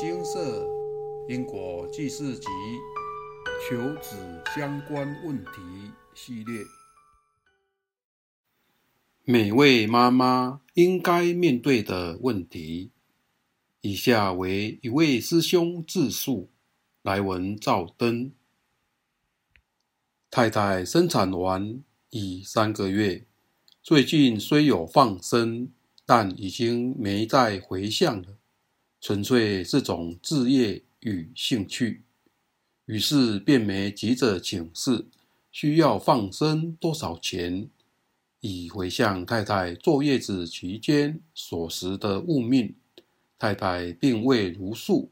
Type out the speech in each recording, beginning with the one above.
精舍因果记事集求子相关问题系列。每位妈妈应该面对的问题，以下为一位师兄自述：来文照灯。太太生产完已三个月，最近虽有放生，但已经没再回向了。纯粹是种置业与兴趣，于是便没急着请示需要放生多少钱，以回向太太坐月子期间所食的物命。太太并未如数，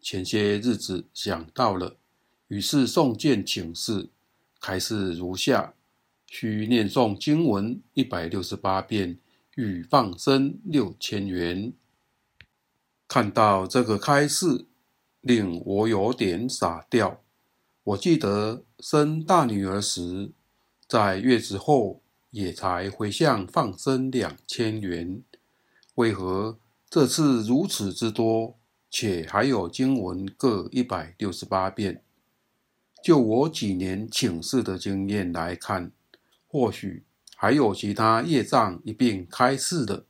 前些日子想到了，于是送件请示，开示如下：需念诵经文一百六十八遍，与放生六千元。看到这个开示，令我有点傻掉。我记得生大女儿时，在月子后也才回向放生两千元，为何这次如此之多，且还有经文各一百六十八遍？就我几年请示的经验来看，或许还有其他业障一并开示的。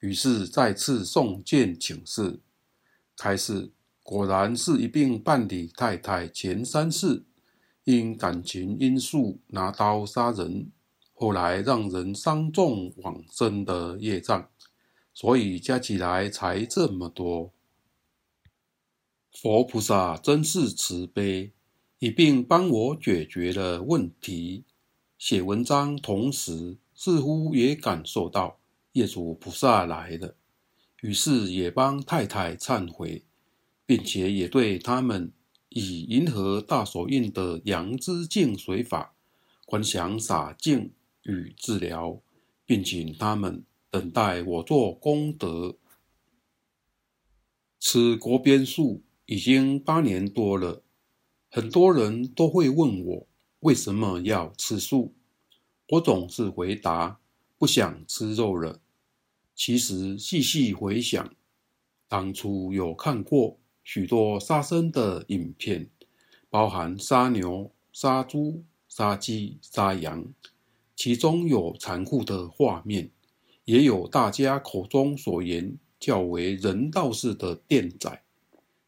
于是再次送件请示，开始果然是一并办理太太前三世因感情因素拿刀杀人，后来让人伤重往生的业障，所以加起来才这么多。佛菩萨真是慈悲，一并帮我解决了问题。写文章同时，似乎也感受到。业主菩萨来了，于是也帮太太忏悔，并且也对他们以银河大手印的阳之净水法观想洒净与治疗，并请他们等待我做功德。吃国边素已经八年多了，很多人都会问我为什么要吃素，我总是回答。不想吃肉了。其实细细回想，当初有看过许多杀生的影片，包含杀牛、杀猪、杀鸡、杀羊，其中有残酷的画面，也有大家口中所言较为人道式的电宰。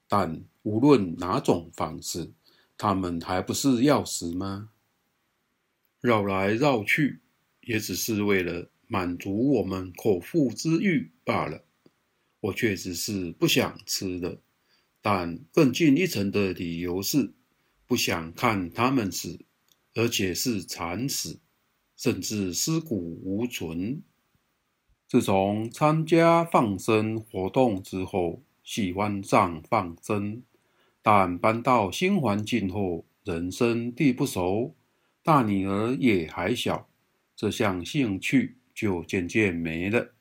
但无论哪种方式，他们还不是要死吗？绕来绕去。也只是为了满足我们口腹之欲罢了。我确实是不想吃的，但更进一层的理由是不想看他们死，而且是惨死，甚至尸骨无存。自从参加放生活动之后，喜欢上放生，但搬到新环境后，人生地不熟，大女儿也还小。这项兴趣就渐渐没了。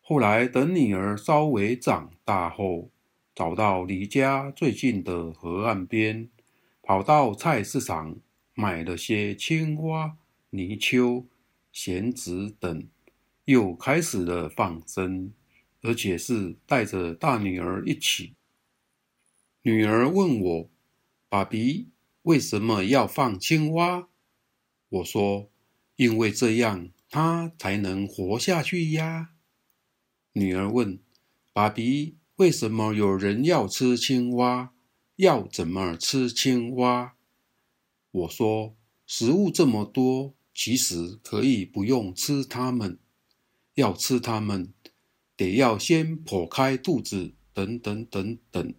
后来等女儿稍微长大后，找到离家最近的河岸边，跑到菜市场买了些青蛙、泥鳅、咸子等，又开始了放生，而且是带着大女儿一起。女儿问我：“爸比，为什么要放青蛙？”我说。因为这样，他才能活下去呀。女儿问：“爸比，为什么有人要吃青蛙？要怎么吃青蛙？”我说：“食物这么多，其实可以不用吃它们。要吃它们，得要先剖开肚子，等等等等。”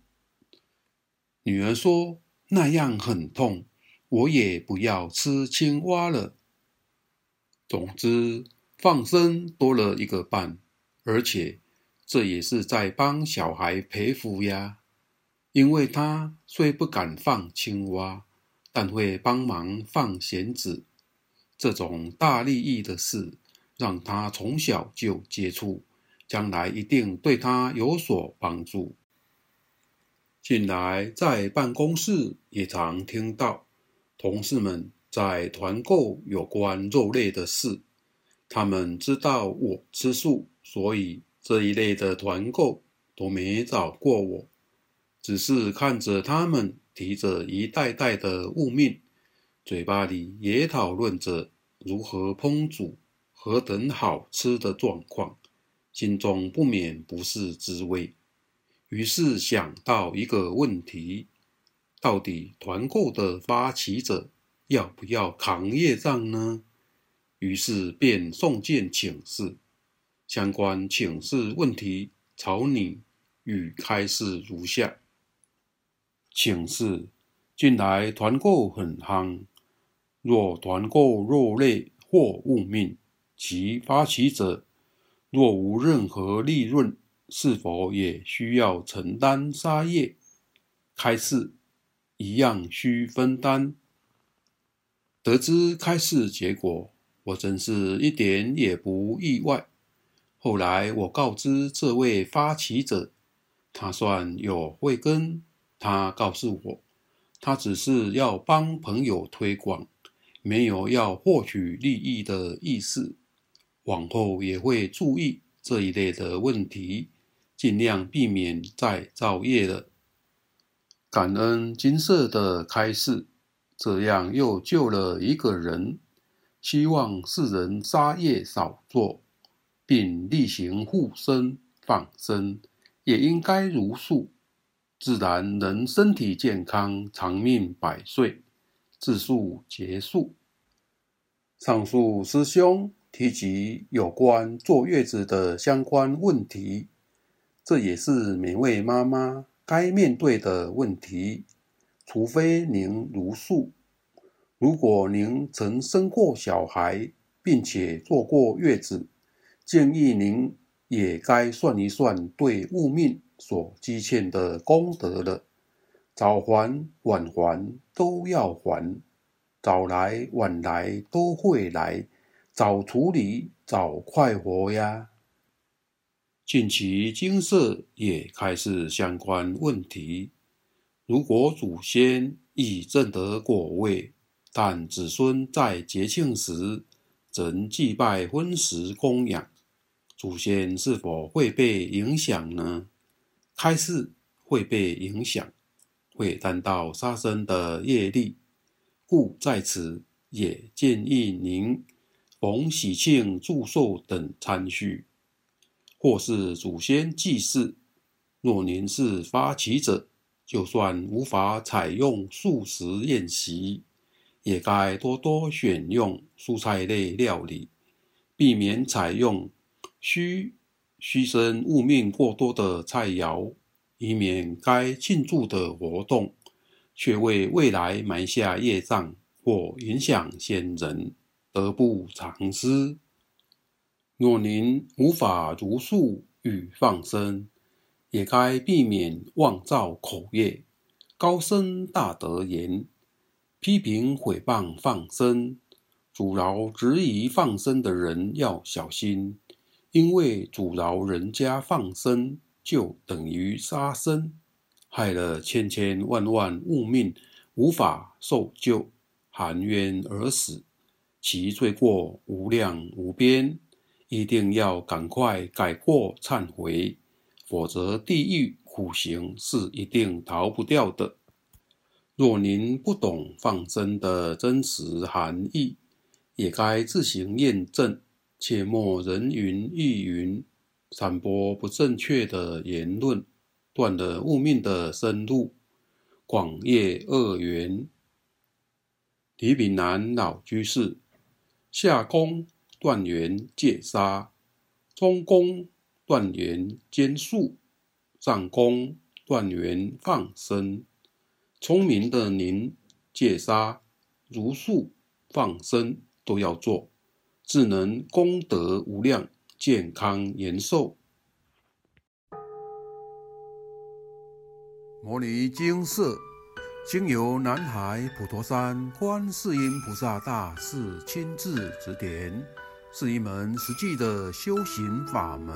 女儿说：“那样很痛，我也不要吃青蛙了。”总之，放生多了一个伴，而且这也是在帮小孩培福呀。因为他虽不敢放青蛙，但会帮忙放弦子，这种大利益的事，让他从小就接触，将来一定对他有所帮助。近来在办公室也常听到同事们。在团购有关肉类的事，他们知道我吃素，所以这一类的团购都没找过我。只是看着他们提着一袋袋的物命，嘴巴里也讨论着如何烹煮何等好吃的状况，心中不免不是滋味。于是想到一个问题：到底团购的发起者要不要扛业障呢？于是便送件请示。相关请示问题，草拟与开示如下：请示：近来团购很夯，若团购肉类或物命，其发起者若无任何利润，是否也需要承担杀业？开示：一样需分担。得知开示结果，我真是一点也不意外。后来我告知这位发起者，他算有慧根。他告诉我，他只是要帮朋友推广，没有要获取利益的意思。往后也会注意这一类的问题，尽量避免再造业了。感恩金色的开示，这样又救了一个人。希望世人杀业少做。并例行护身放生，也应该如数，自然能身体健康、长命百岁。自述结束。上述师兄提及有关坐月子的相关问题，这也是每位妈妈该面对的问题。除非您如数，如果您曾生过小孩，并且坐过月子。建议您也该算一算对物命所积欠的功德了，早还晚还都要还，早来晚来都会来，早处理早快活呀。近期金色也开始相关问题，如果祖先已证得果位，但子孙在节庆时仍祭拜荤食供养。祖先是否会被影响呢？开示会被影响，会担到杀生的业力，故在此也建议您逢喜庆祝寿等参叙，或是祖先祭祀。若您是发起者，就算无法采用素食宴席，也该多多选用蔬菜类料理，避免采用。需牺牲物命过多的菜肴，以免该庆祝的活动却为未来埋下业障或影响先人，得不偿失。若您无法如数与放生，也该避免妄造口业，高声大德言，批评毁谤放生，阻挠质疑放生的人要小心。因为阻挠人家放生，就等于杀生，害了千千万万物命无法受救，含冤而死，其罪过无量无边，一定要赶快改过忏悔，否则地狱苦行是一定逃不掉的。若您不懂放生的真实含义，也该自行验证。切莫人云亦云，散播不正确的言论，断了物命的生路，广业恶缘。李炳南老居士，下宫断缘戒杀，中宫断缘兼术，上宫断缘放生。聪明的您，戒杀、如数、放生都要做。智能功德无量，健康延寿。摩尼金色经由南海普陀山观世音菩萨大士亲自指点，是一门实际的修行法门，